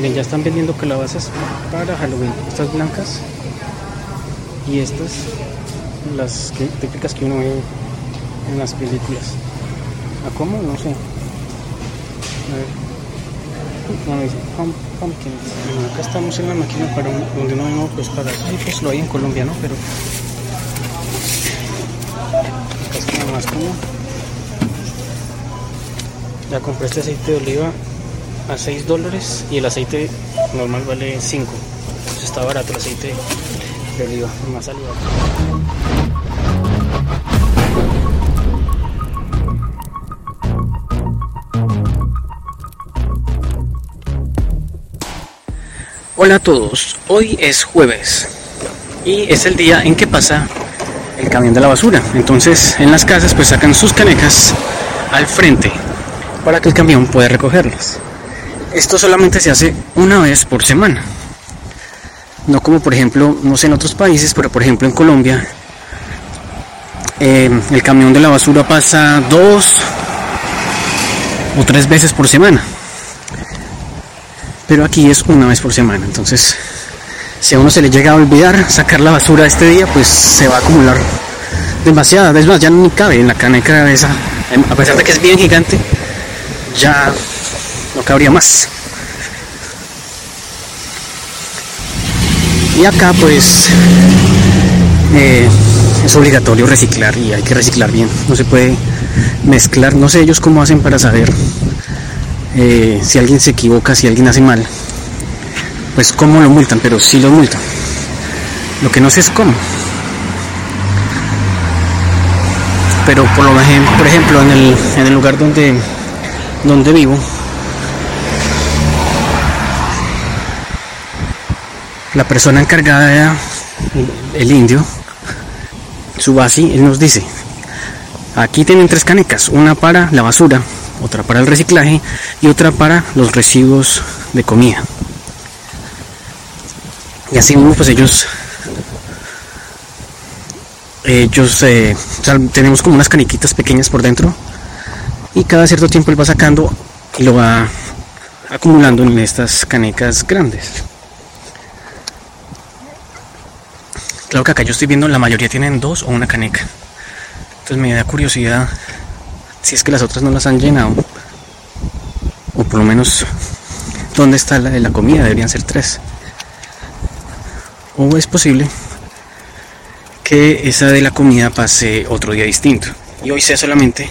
miren, ya están vendiendo calabazas para Halloween. Estas blancas y estas, las típicas que uno ve en las películas. ¿A cómo? No sé. A ver. No, dice pum- pumpkins. Bueno, acá estamos en la máquina para donde no hay pues para sí, pues lo hay en Colombia, ¿no? Pero acá es como más como. Ya compré este aceite de oliva a 6 dólares y el aceite normal vale 5. Entonces está barato el aceite de oliva, más saludable. Hola a todos, hoy es jueves y es el día en que pasa el camión de la basura. Entonces en las casas pues sacan sus canecas al frente para que el camión pueda recogerlas. Esto solamente se hace una vez por semana. No como por ejemplo, no sé en otros países, pero por ejemplo en Colombia eh, el camión de la basura pasa dos o tres veces por semana. Pero aquí es una vez por semana. Entonces, si a uno se le llega a olvidar sacar la basura este día, pues se va a acumular demasiada. Es más, ya ni cabe en la caneca esa. A pesar de que es bien gigante, ya no cabría más. Y acá pues eh, es obligatorio reciclar y hay que reciclar bien. No se puede mezclar. No sé ellos cómo hacen para saber eh, si alguien se equivoca, si alguien hace mal. Pues cómo lo multan, pero sí lo multan. Lo que no sé es cómo. Pero por, lo, por ejemplo en el, en el lugar donde, donde vivo, la persona encargada, el indio, Subasi, él nos dice, aquí tienen tres canecas, una para la basura, otra para el reciclaje y otra para los residuos de comida. Y así mismo pues ellos, ellos, eh, tenemos como unas caniquitas pequeñas por dentro y cada cierto tiempo él va sacando y lo va acumulando en estas canecas grandes. Claro que acá yo estoy viendo la mayoría tienen dos o una caneca. Entonces me da curiosidad si es que las otras no las han llenado. O por lo menos dónde está la de la comida, deberían ser tres. O es posible que esa de la comida pase otro día distinto. Y hoy sea solamente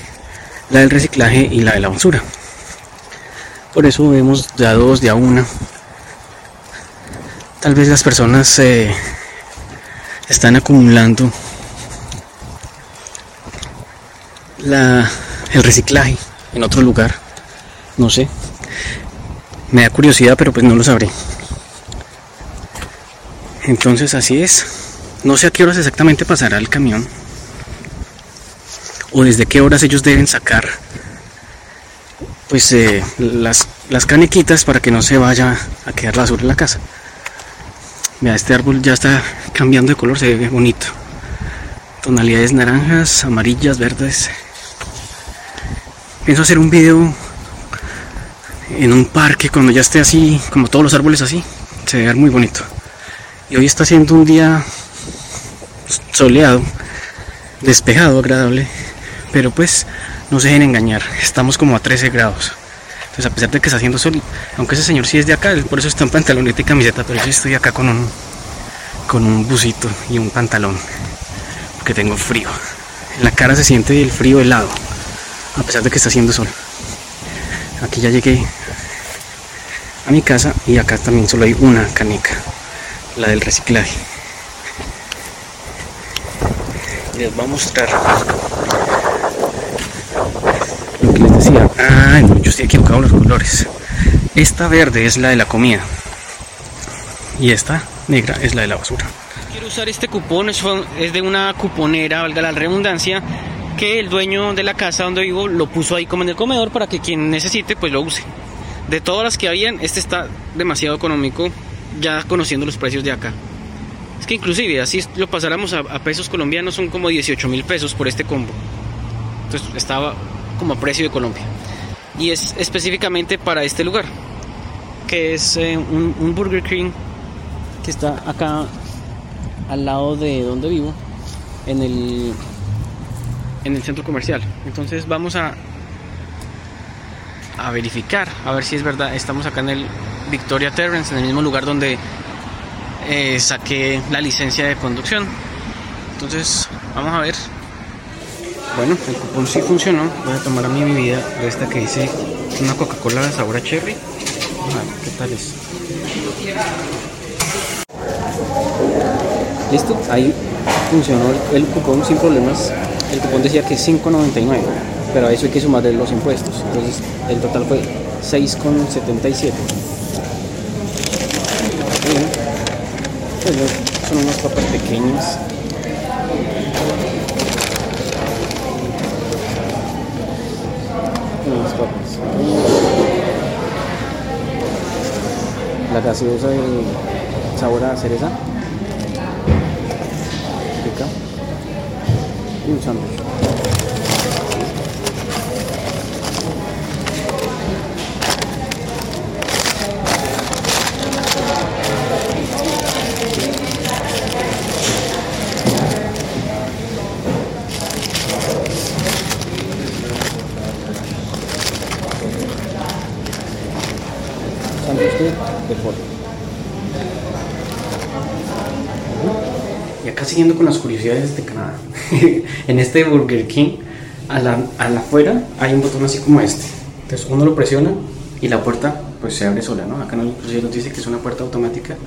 la del reciclaje y la de la basura. Por eso vemos de a dos, de a una. Tal vez las personas eh, están acumulando la, el reciclaje en otro lugar. No sé. Me da curiosidad, pero pues no lo sabré. Entonces así es. No sé a qué horas exactamente pasará el camión. O desde qué horas ellos deben sacar pues eh, las, las canequitas para que no se vaya a quedar la basura en la casa. Mira, este árbol ya está cambiando de color, se ve bonito. Tonalidades naranjas, amarillas, verdes. Pienso hacer un video en un parque cuando ya esté así, como todos los árboles así. Se ve muy bonito. Y hoy está siendo un día soleado, despejado, agradable. Pero pues no se dejen engañar, estamos como a 13 grados. Entonces a pesar de que está haciendo sol, aunque ese señor sí es de acá, por eso está en pantaloneta y camiseta, pero yo estoy acá con un con un busito y un pantalón, porque tengo frío. En la cara se siente el frío helado, a pesar de que está haciendo sol. Aquí ya llegué a mi casa y acá también solo hay una caneca, la del reciclaje. Les voy a mostrar lo que les decía. Ah, yo estoy equivocado los colores. Esta verde es la de la comida. Y esta negra es la de la basura. Quiero usar este cupón, es de una cuponera, valga la redundancia, que el dueño de la casa donde vivo lo puso ahí como en el comedor para que quien necesite pues lo use. De todas las que habían, este está demasiado económico, ya conociendo los precios de acá. Es que inclusive, así lo pasáramos a, a pesos colombianos, son como 18 mil pesos por este combo. Entonces estaba como a precio de Colombia. Y es específicamente para este lugar. que es eh, un, un Burger King que está acá al lado de donde vivo, en el, en el centro comercial. Entonces vamos a, a verificar, a ver si es verdad. Estamos acá en el Victoria Terrence, en el mismo lugar donde eh, saqué la licencia de conducción. Entonces, vamos a ver. Bueno, el cupón sí funcionó. Voy a tomar a mi bebida de esta que dice una Coca-Cola de sabor a cherry. A ver qué tal es. Listo, ahí funcionó el, cupón sin problemas. El cupón decía que 5.99, pero a eso hay que sumarle los impuestos. Entonces, el total fue 6,77. Pues son unas papas pequeñas. Unas papas. La gaseosa de sabor a cereza. Y un sándwich. Siguiendo con las curiosidades de Canadá. en este Burger King, a la, afuera hay un botón así como este. Entonces uno lo presiona y la puerta pues se abre sola, ¿no? Acá nos dice que es una puerta automática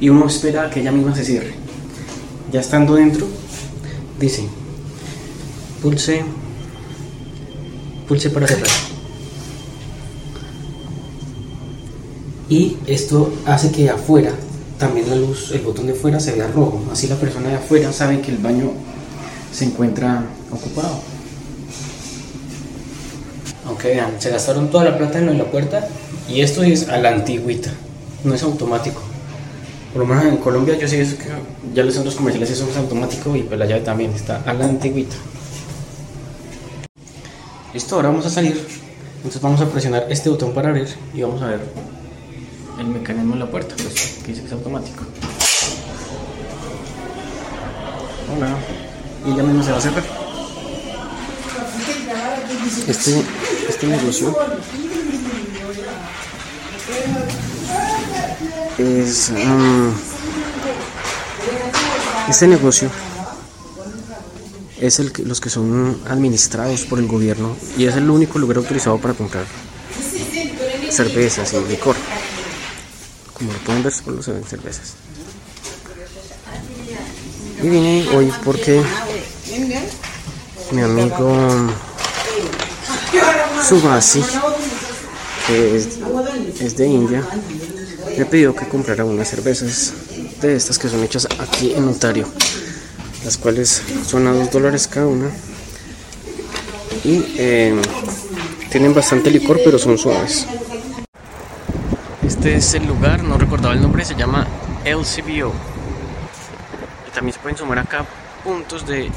y uno espera que ella misma se cierre. Ya estando dentro, dice, pulse, pulse para cerrar. y esto hace que afuera también la luz, el botón de afuera se vea rojo, así la persona de afuera sabe que el baño se encuentra ocupado. Aunque vean, se gastaron toda la plata en la puerta y esto es a la antigüita, no es automático. Por lo menos en Colombia yo sé que ya los centros comerciales eso es automático y pues la llave también está a la antigüita. Listo, ahora vamos a salir. Entonces vamos a presionar este botón para abrir y vamos a ver el mecanismo de la puerta, pues que dice que es automático. Hola. Y ya mismo se va a cerrar. Este, este negocio es um, este negocio es el que, los que son administrados por el gobierno y es el único lugar autorizado para comprar cervezas y licor. Como lo pueden ver, solo se ven cervezas. Y vine hoy porque mi amigo Subasi, que es, de India, me pidió que comprara unas cervezas de estas que son hechas aquí en Ontario, las cuales son a 2 dólares cada una. Y eh, tienen bastante licor, pero son suaves. Es el lugar, no recordaba el nombre, se llama LCBO. Y también se pueden sumar acá puntos de,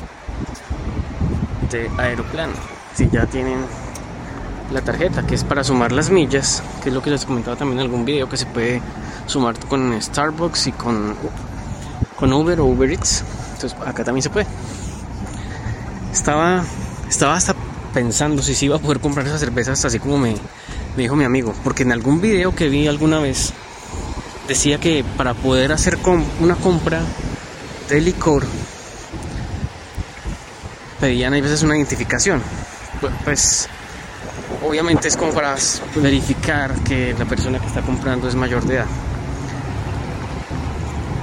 de aeroplano. Si ya tienen la tarjeta, que es para sumar las millas, que es lo que les comentaba también en algún video, que se puede sumar con Starbucks y con, con Uber o Uber Eats. Entonces acá también se puede. Estaba, estaba hasta pensando si se iba a poder comprar esas cervezas así como me, me dijo mi amigo, porque en algún video que vi alguna vez decía que para poder hacer una compra de licor pedían a veces una identificación. Pues obviamente es como para verificar que la persona que está comprando es mayor de edad.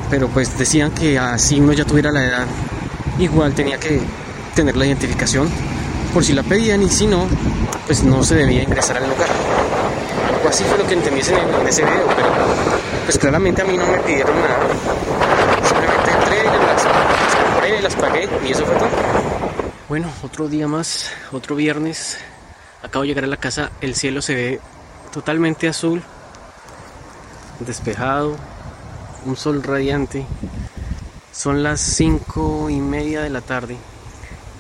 Pero pues decían que así uno ya tuviera la edad, igual tenía que tener la identificación por si la pedían y si no, pues no se debía ingresar al lugar. Algo así fue lo que entendí en, ese video, pero pues claramente a mí no me pidieron nada. Simplemente entré, las, las compré, las pagué y eso fue todo. Bueno, otro día más, otro viernes. Acabo de llegar a la casa, el cielo se ve totalmente azul, despejado, un sol radiante. Son las cinco y media de la tarde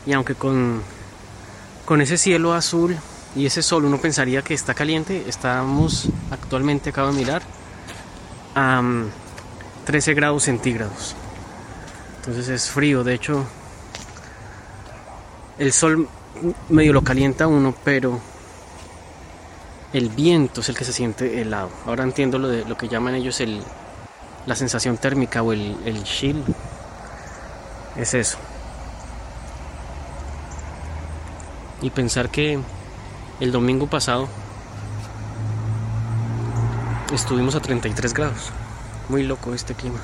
y aunque con con ese cielo azul Y ese sol uno pensaría que está caliente. Estamos actualmente, acabo de mirar, a 13 mm, grados centígrados. Entonces es frío. De hecho, el sol medio lo calienta uno, pero el viento es el que se siente helado. Ahora entiendo lo de lo que llaman ellos el, la sensación térmica o el, el chill. Es eso. Y pensar que el domingo pasado estuvimos a 33 grados. Muy loco este clima.